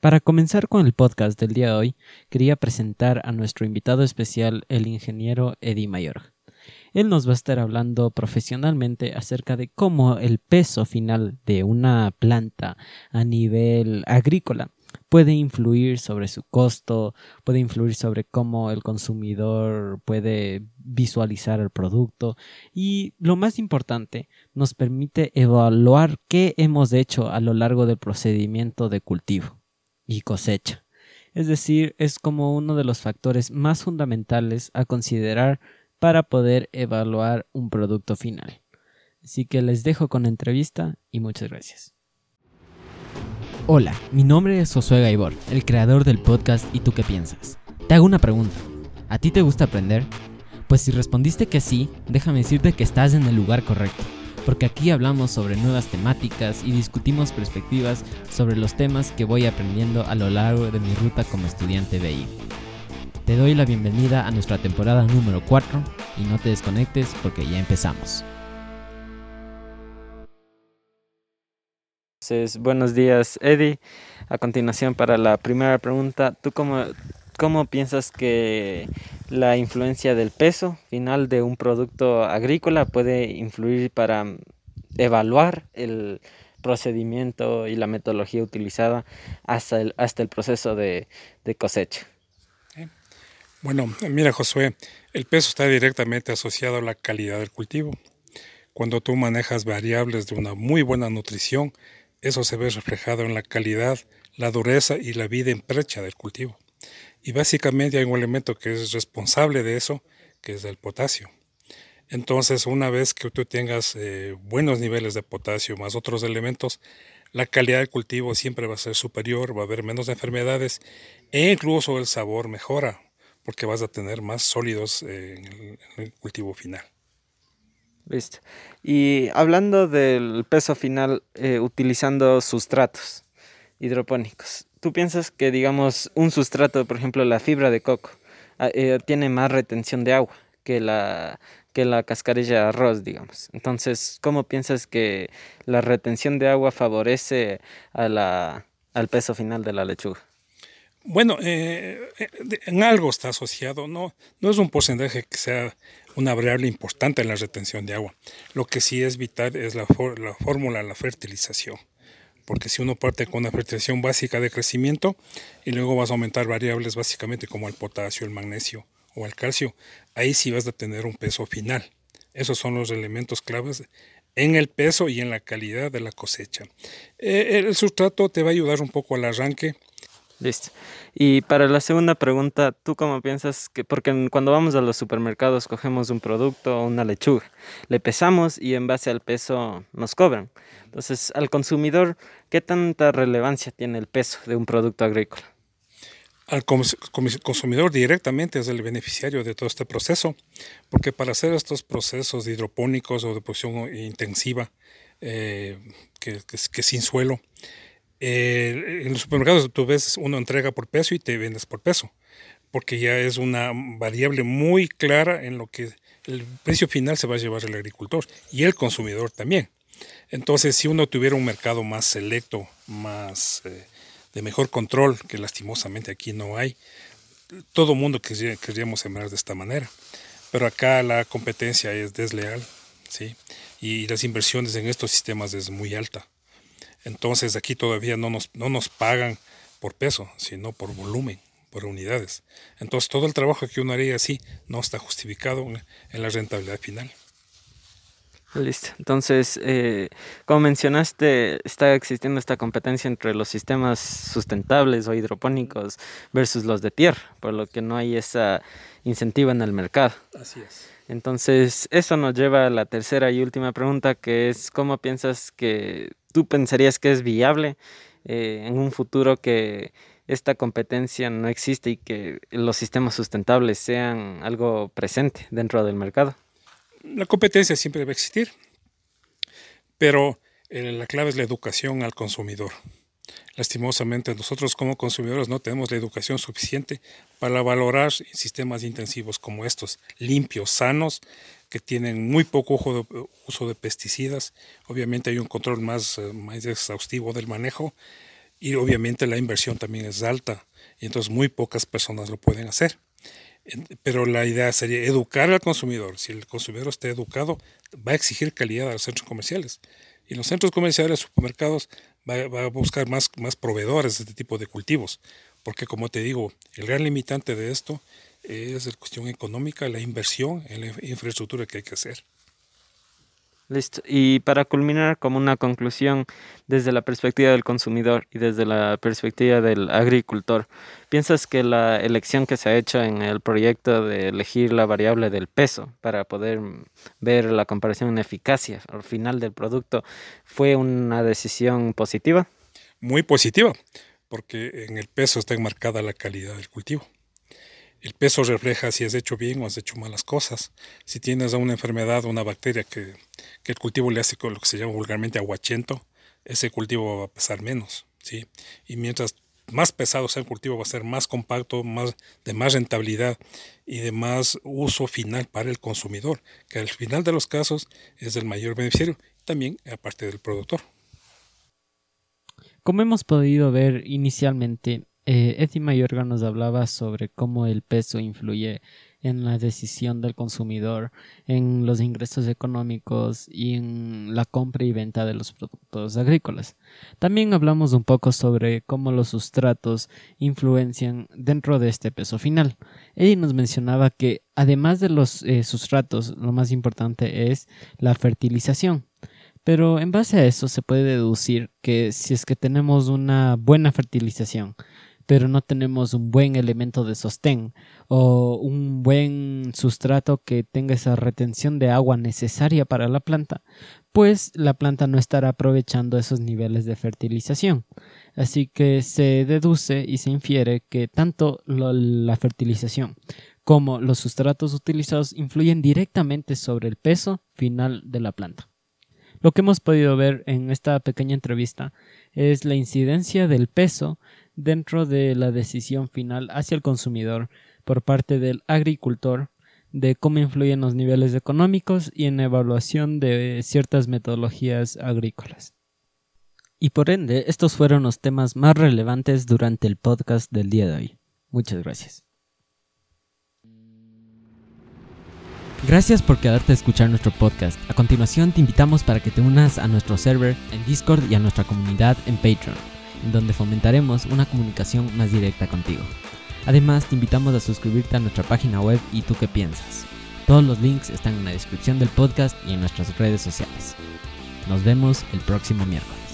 Para comenzar con el podcast del día de hoy, quería presentar a nuestro invitado especial, el ingeniero Eddie Mayor. Él nos va a estar hablando profesionalmente acerca de cómo el peso final de una planta a nivel agrícola puede influir sobre su costo, puede influir sobre cómo el consumidor puede visualizar el producto y lo más importante, nos permite evaluar qué hemos hecho a lo largo del procedimiento de cultivo y cosecha. Es decir, es como uno de los factores más fundamentales a considerar para poder evaluar un producto final. Así que les dejo con la entrevista y muchas gracias. Hola, mi nombre es Josué Gaibor, el creador del podcast ¿Y tú qué piensas? Te hago una pregunta. ¿A ti te gusta aprender? Pues si respondiste que sí, déjame decirte que estás en el lugar correcto, porque aquí hablamos sobre nuevas temáticas y discutimos perspectivas sobre los temas que voy aprendiendo a lo largo de mi ruta como estudiante BI. Te doy la bienvenida a nuestra temporada número 4 y no te desconectes porque ya empezamos. Entonces, buenos días, Eddie. A continuación, para la primera pregunta, ¿tú cómo, cómo piensas que la influencia del peso final de un producto agrícola puede influir para evaluar el procedimiento y la metodología utilizada hasta el, hasta el proceso de cosecha? Bueno, mira Josué, el peso está directamente asociado a la calidad del cultivo. Cuando tú manejas variables de una muy buena nutrición, eso se ve reflejado en la calidad, la dureza y la vida en precha del cultivo. Y básicamente hay un elemento que es responsable de eso, que es el potasio. Entonces, una vez que tú tengas eh, buenos niveles de potasio más otros elementos, la calidad del cultivo siempre va a ser superior, va a haber menos enfermedades e incluso el sabor mejora porque vas a tener más sólidos en el, cultivo final. Listo. Y hablando del peso final eh, utilizando sustratos hidropónicos, ¿tú piensas que, digamos, un sustrato, por ejemplo, la fibra de coco, ah, eh, tiene más retención de agua que la, que la cascarilla de arroz, digamos? Entonces, ¿cómo piensas que la retención de agua favorece a la, al peso final de la lechuga? Bueno, eh, eh, en algo está asociado, no, no es un porcentaje que sea una variable importante en la retención de agua. Lo que sí es vital es la, la fórmula, la fertilización. Porque si uno parte con una fertilización básica de crecimiento y luego vas a aumentar variables básicamente como el potasio, el magnesio o el calcio, ahí sí vas a tener un peso final. Esos son los elementos claves en el peso y en la calidad de la cosecha. Eh, el sustrato te va a ayudar un poco al arranque Listo. Y para la segunda pregunta, ¿tú cómo piensas que, porque cuando vamos a los supermercados cogemos un producto, una lechuga, le pesamos y en base al peso nos cobran? Entonces, al consumidor, ¿qué tanta relevancia tiene el peso de un producto agrícola? Al consumidor directamente es el beneficiario de todo este proceso, porque para hacer estos procesos hidropónicos o de producción intensiva, eh, que, que sin suelo, eh, en los supermercados tú ves uno entrega por peso y te vendes por peso, porque ya es una variable muy clara en lo que el precio final se va a llevar el agricultor y el consumidor también. Entonces, si uno tuviera un mercado más selecto, más eh, de mejor control, que lastimosamente aquí no hay, todo mundo querríamos sembrar de esta manera. Pero acá la competencia es desleal, ¿sí? Y las inversiones en estos sistemas es muy alta. Entonces aquí todavía no nos, no nos pagan por peso, sino por volumen, por unidades. Entonces todo el trabajo que uno haría así no está justificado en la rentabilidad final. Listo. Entonces, eh, como mencionaste, está existiendo esta competencia entre los sistemas sustentables o hidropónicos versus los de tierra, por lo que no hay esa incentiva en el mercado. Así es. Entonces, eso nos lleva a la tercera y última pregunta, que es, ¿cómo piensas que tú pensarías que es viable eh, en un futuro que esta competencia no existe y que los sistemas sustentables sean algo presente dentro del mercado? La competencia siempre a existir, pero eh, la clave es la educación al consumidor. Lastimosamente, nosotros como consumidores no tenemos la educación suficiente para valorar sistemas intensivos como estos, limpios, sanos, que tienen muy poco uso de pesticidas. Obviamente hay un control más, eh, más exhaustivo del manejo Y obviamente la inversión también es alta y entonces muy pocas personas lo pueden hacer. Pero la idea sería educar al consumidor. Si el consumidor está educado, va a exigir calidad a los centros comerciales. Y los centros comerciales, supermercados, va, va a buscar más, más proveedores de este tipo de cultivos. Porque como te digo, el gran limitante de esto es la cuestión económica, la inversión en la infraestructura que hay que hacer. Listo. Y para culminar como una conclusión desde la perspectiva del consumidor y desde la perspectiva del agricultor, ¿piensas que la elección que se ha hecho en el proyecto de elegir la variable del peso para poder ver la comparación en eficacia al final del producto fue una decisión positiva? Muy positiva, porque en el peso está enmarcada la calidad del cultivo. El peso refleja si has hecho bien o has hecho malas cosas. Si tienes una enfermedad o una bacteria que, el cultivo le hace con lo que se llama vulgarmente aguachento, ese cultivo va a pesar menos. ¿sí? Y mientras más pesado sea el cultivo, va a ser más compacto, más, de más rentabilidad y de más uso final para el consumidor, que al final de los casos es el mayor beneficiario, también aparte del productor. Como hemos podido ver inicialmente, eh, Eddie Mayorga nos hablaba sobre cómo el peso influye en la decisión del consumidor, en los ingresos económicos y en la compra y venta de los productos agrícolas. También hablamos un poco sobre cómo los sustratos influencian dentro de este peso final. Eddie nos mencionaba que además de los eh, sustratos, lo más importante es la fertilización. Pero en base a eso se puede deducir que si es que tenemos una buena fertilización, pero no tenemos un buen elemento de sostén o un buen sustrato que tenga esa retención de agua necesaria para la planta, pues la planta no estará aprovechando esos niveles de fertilización. Así que se deduce y se infiere que tanto la fertilización como los sustratos utilizados influyen directamente sobre el peso final de la planta. Lo que hemos podido ver en esta pequeña entrevista es la incidencia del peso dentro de la decisión final hacia el consumidor por parte del agricultor de cómo influyen los niveles económicos y en la evaluación de ciertas metodologías agrícolas. Y por ende, estos fueron los temas más relevantes durante el podcast del día de hoy. Muchas gracias. Gracias por quedarte a escuchar nuestro podcast. A continuación te invitamos para que te unas a nuestro server en Discord y a nuestra comunidad en Patreon donde fomentaremos una comunicación más directa contigo. Además, te invitamos a suscribirte a nuestra página web y tú qué piensas. Todos los links están en la descripción del podcast y en nuestras redes sociales. Nos vemos el próximo miércoles.